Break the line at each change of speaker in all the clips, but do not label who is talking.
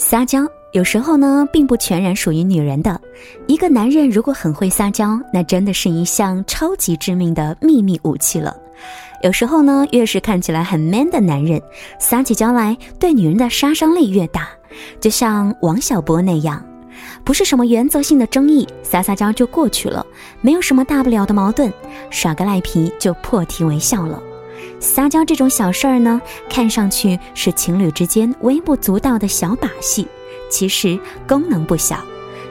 撒娇有时候呢，并不全然属于女人的。一个男人如果很会撒娇，那真的是一项超级致命的秘密武器了。有时候呢，越是看起来很 man 的男人，撒起娇来对女人的杀伤力越大。就像王小波那样，不是什么原则性的争议，撒撒娇就过去了，没有什么大不了的矛盾，耍个赖皮就破涕为笑了。撒娇这种小事儿呢，看上去是情侣之间微不足道的小把戏，其实功能不小，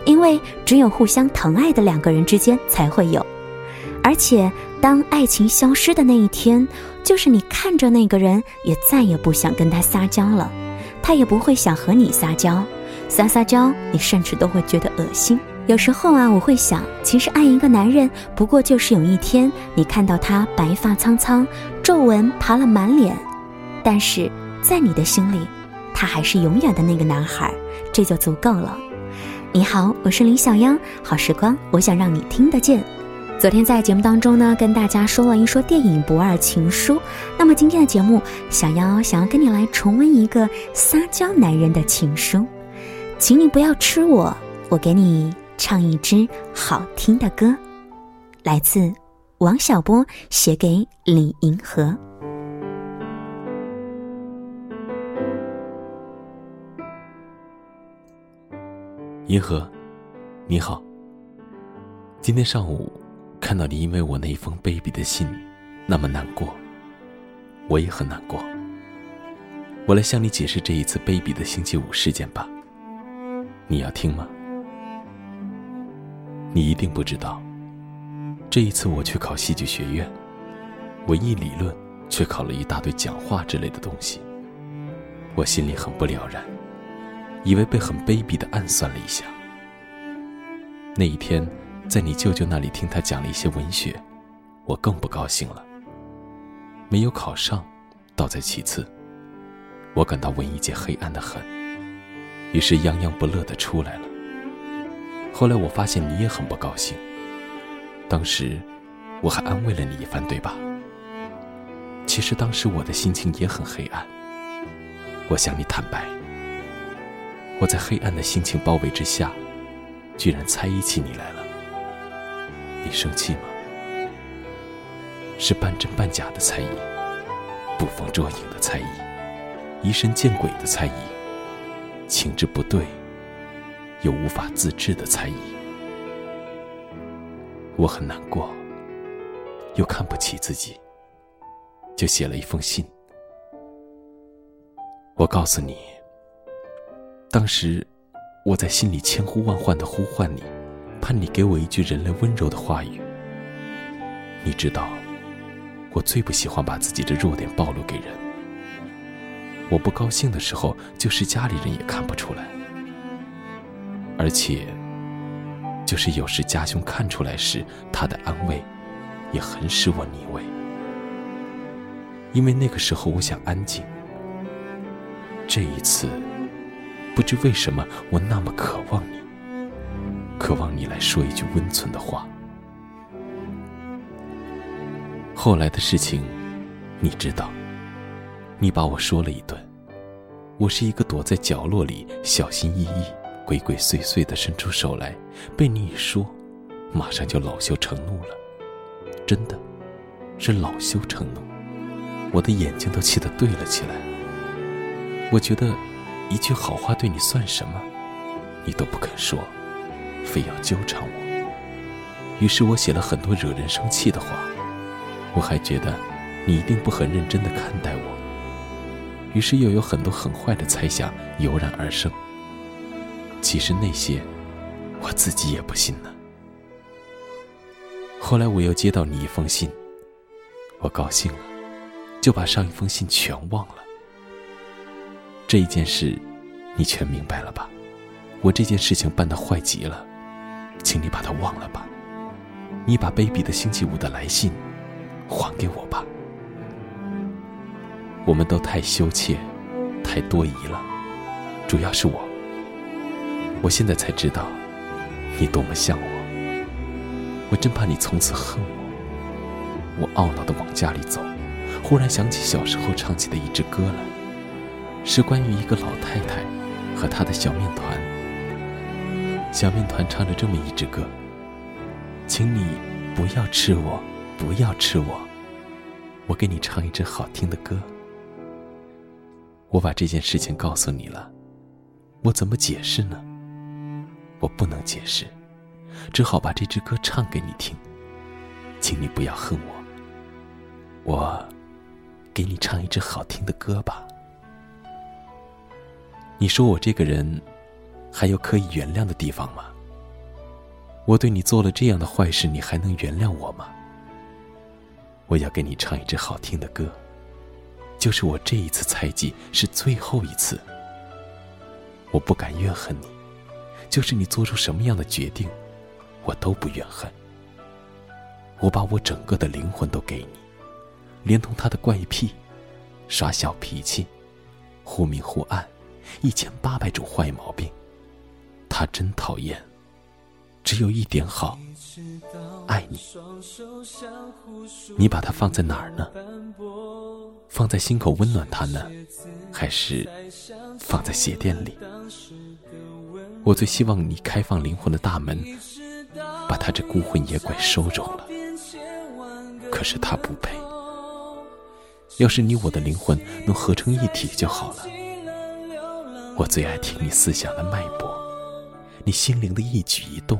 因为只有互相疼爱的两个人之间才会有。而且，当爱情消失的那一天，就是你看着那个人，也再也不想跟他撒娇了，他也不会想和你撒娇，撒撒娇，你甚至都会觉得恶心。有时候啊，我会想，其实爱一个男人，不过就是有一天你看到他白发苍苍，皱纹爬了满脸，但是在你的心里，他还是永远的那个男孩，这就足够了。你好，我是林小妖，好时光，我想让你听得见。昨天在节目当中呢，跟大家说了一说电影《不二情书》，那么今天的节目，小妖想要跟你来重温一个撒娇男人的情书，请你不要吃我，我给你。唱一支好听的歌，来自王小波写给李银河。
银河，你好。今天上午看到你因为我那一封卑鄙的信那么难过，我也很难过。我来向你解释这一次卑鄙的星期五事件吧。你要听吗？你一定不知道，这一次我去考戏剧学院，文艺理论却考了一大堆讲话之类的东西。我心里很不了然，以为被很卑鄙的暗算了一下。那一天，在你舅舅那里听他讲了一些文学，我更不高兴了。没有考上，倒在其次，我感到文艺界黑暗的很，于是洋洋不乐的出来了。后来我发现你也很不高兴。当时，我还安慰了你一番，对吧？其实当时我的心情也很黑暗。我向你坦白，我在黑暗的心情包围之下，居然猜疑起你来了。你生气吗？是半真半假的猜疑，捕风捉影的猜疑，疑神见鬼的猜疑，情之不对。又无法自制的猜疑，我很难过，又看不起自己，就写了一封信。我告诉你，当时我在心里千呼万唤的呼唤你，盼你给我一句人类温柔的话语。你知道，我最不喜欢把自己的弱点暴露给人。我不高兴的时候，就是家里人也看不出来。而且，就是有时家兄看出来时，他的安慰也很使我腻味。因为那个时候我想安静。这一次，不知为什么我那么渴望你，渴望你来说一句温存的话。后来的事情，你知道，你把我说了一顿。我是一个躲在角落里小心翼翼。鬼鬼祟祟的伸出手来，被你一说，马上就恼羞成怒了。真的，是恼羞成怒，我的眼睛都气得对了起来。我觉得，一句好话对你算什么，你都不肯说，非要纠缠我。于是我写了很多惹人生气的话。我还觉得，你一定不很认真的看待我。于是又有很多很坏的猜想油然而生。其实那些，我自己也不信呢。后来我又接到你一封信，我高兴了，就把上一封信全忘了。这一件事，你全明白了吧？我这件事情办得坏极了，请你把它忘了吧。你把卑鄙的星期五的来信还给我吧。我们都太羞怯，太多疑了，主要是我。我现在才知道，你多么像我。我真怕你从此恨我。我懊恼地往家里走，忽然想起小时候唱起的一支歌来，是关于一个老太太和她的小面团。小面团唱着这么一支歌：“请你不要吃我，不要吃我，我给你唱一支好听的歌。”我把这件事情告诉你了，我怎么解释呢？我不能解释，只好把这支歌唱给你听。请你不要恨我，我给你唱一支好听的歌吧。你说我这个人还有可以原谅的地方吗？我对你做了这样的坏事，你还能原谅我吗？我要给你唱一支好听的歌，就是我这一次猜忌是最后一次。我不敢怨恨你，就是你做出什么样的决定，我都不怨恨。我把我整个的灵魂都给你，连同他的怪癖、耍小脾气、忽明忽暗、一千八百种坏毛病，他真讨厌。只有一点好，爱你。你把它放在哪儿呢？放在心口温暖他呢，还是放在鞋垫里？我最希望你开放灵魂的大门，把他这孤魂野鬼收容了。可是他不配。要是你我的灵魂能合成一体就好了。我最爱听你思想的脉搏，你心灵的一举一动，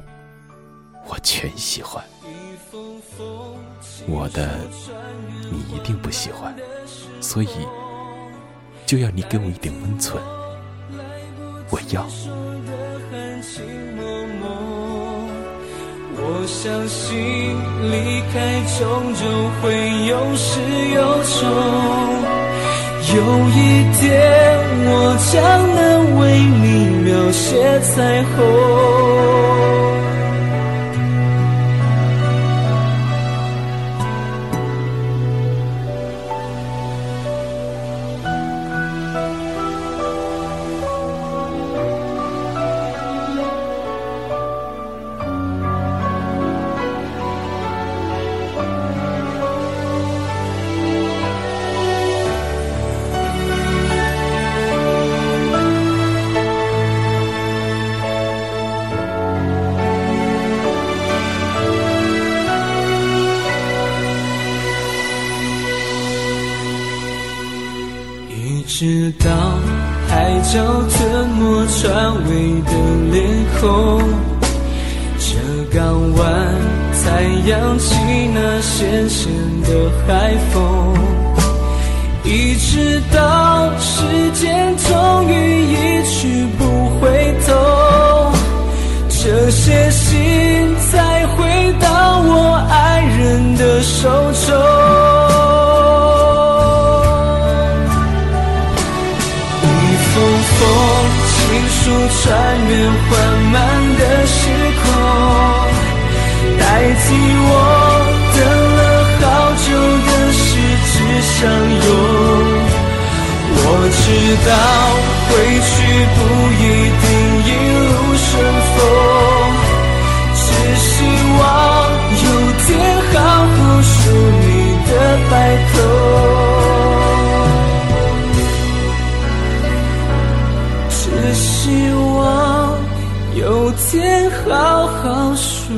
我全喜欢。我的你一定不喜欢，所以就要你给我一点温存。我要。
我相信离开终究会有始有终，有一天我将能为你描写彩虹。海潮吞没船尾的脸孔，这港湾才扬起那咸咸的海风。一直到时间终于一穿越缓慢的时空，代替我等了好久的十指相拥。我知道回去不一定一路顺风，只希望有天好好数你的白头。天好好数